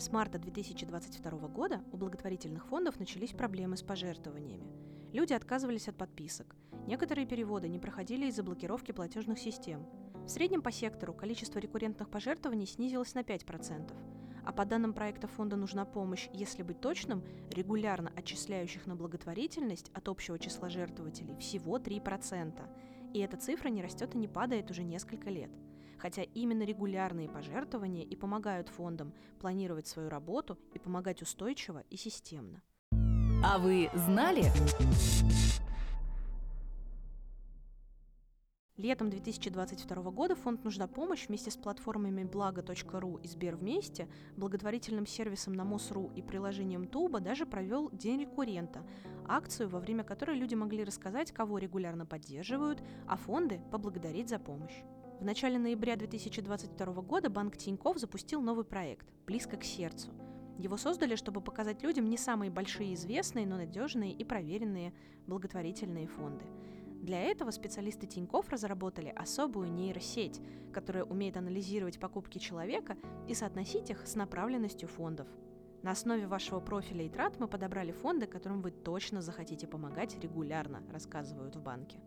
С марта 2022 года у благотворительных фондов начались проблемы с пожертвованиями. Люди отказывались от подписок. Некоторые переводы не проходили из-за блокировки платежных систем. В среднем по сектору количество рекуррентных пожертвований снизилось на 5%, а по данным проекта фонда «Нужна помощь», если быть точным, регулярно отчисляющих на благотворительность от общего числа жертвователей всего 3%. И эта цифра не растет и не падает уже несколько лет – хотя именно регулярные пожертвования и помогают фондам планировать свою работу и помогать устойчиво и системно. А вы знали? Летом 2022 года фонд «Нужна помощь» вместе с платформами благо.ру и Сбер вместе, благотворительным сервисом на МОСРУ и приложением Туба даже провел День рекуррента, акцию, во время которой люди могли рассказать, кого регулярно поддерживают, а фонды поблагодарить за помощь. В начале ноября 2022 года банк Тиньков запустил новый проект «Близко к сердцу». Его создали, чтобы показать людям не самые большие известные, но надежные и проверенные благотворительные фонды. Для этого специалисты Тиньков разработали особую нейросеть, которая умеет анализировать покупки человека и соотносить их с направленностью фондов. На основе вашего профиля и трат мы подобрали фонды, которым вы точно захотите помогать регулярно, рассказывают в банке.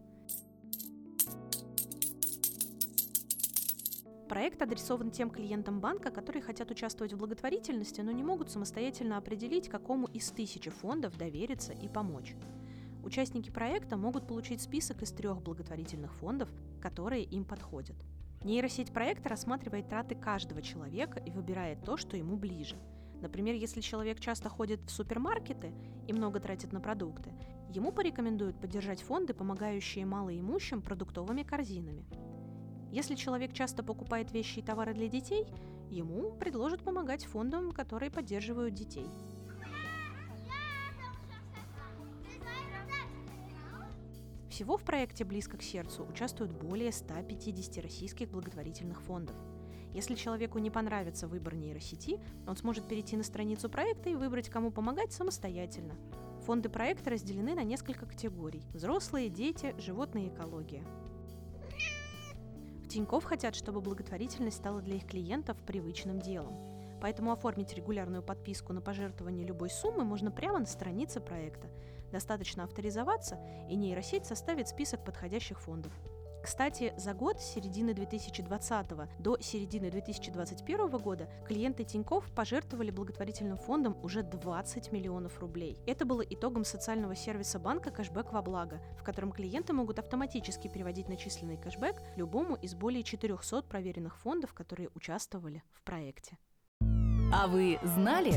Проект адресован тем клиентам банка, которые хотят участвовать в благотворительности, но не могут самостоятельно определить, какому из тысячи фондов довериться и помочь. Участники проекта могут получить список из трех благотворительных фондов, которые им подходят. Нейросеть проекта рассматривает траты каждого человека и выбирает то, что ему ближе. Например, если человек часто ходит в супермаркеты и много тратит на продукты, ему порекомендуют поддержать фонды, помогающие малоимущим продуктовыми корзинами. Если человек часто покупает вещи и товары для детей, ему предложат помогать фондам, которые поддерживают детей. Всего в проекте «Близко к сердцу» участвуют более 150 российских благотворительных фондов. Если человеку не понравится выбор нейросети, он сможет перейти на страницу проекта и выбрать, кому помогать самостоятельно. Фонды проекта разделены на несколько категорий – взрослые, дети, животные и экология. Тиньков хотят, чтобы благотворительность стала для их клиентов привычным делом. Поэтому оформить регулярную подписку на пожертвование любой суммы можно прямо на странице проекта. Достаточно авторизоваться, и нейросеть составит список подходящих фондов. Кстати, за год с середины 2020 до середины 2021 года клиенты Тиньков пожертвовали благотворительным фондом уже 20 миллионов рублей. Это было итогом социального сервиса банка «Кэшбэк во благо», в котором клиенты могут автоматически переводить начисленный кэшбэк любому из более 400 проверенных фондов, которые участвовали в проекте. А вы знали?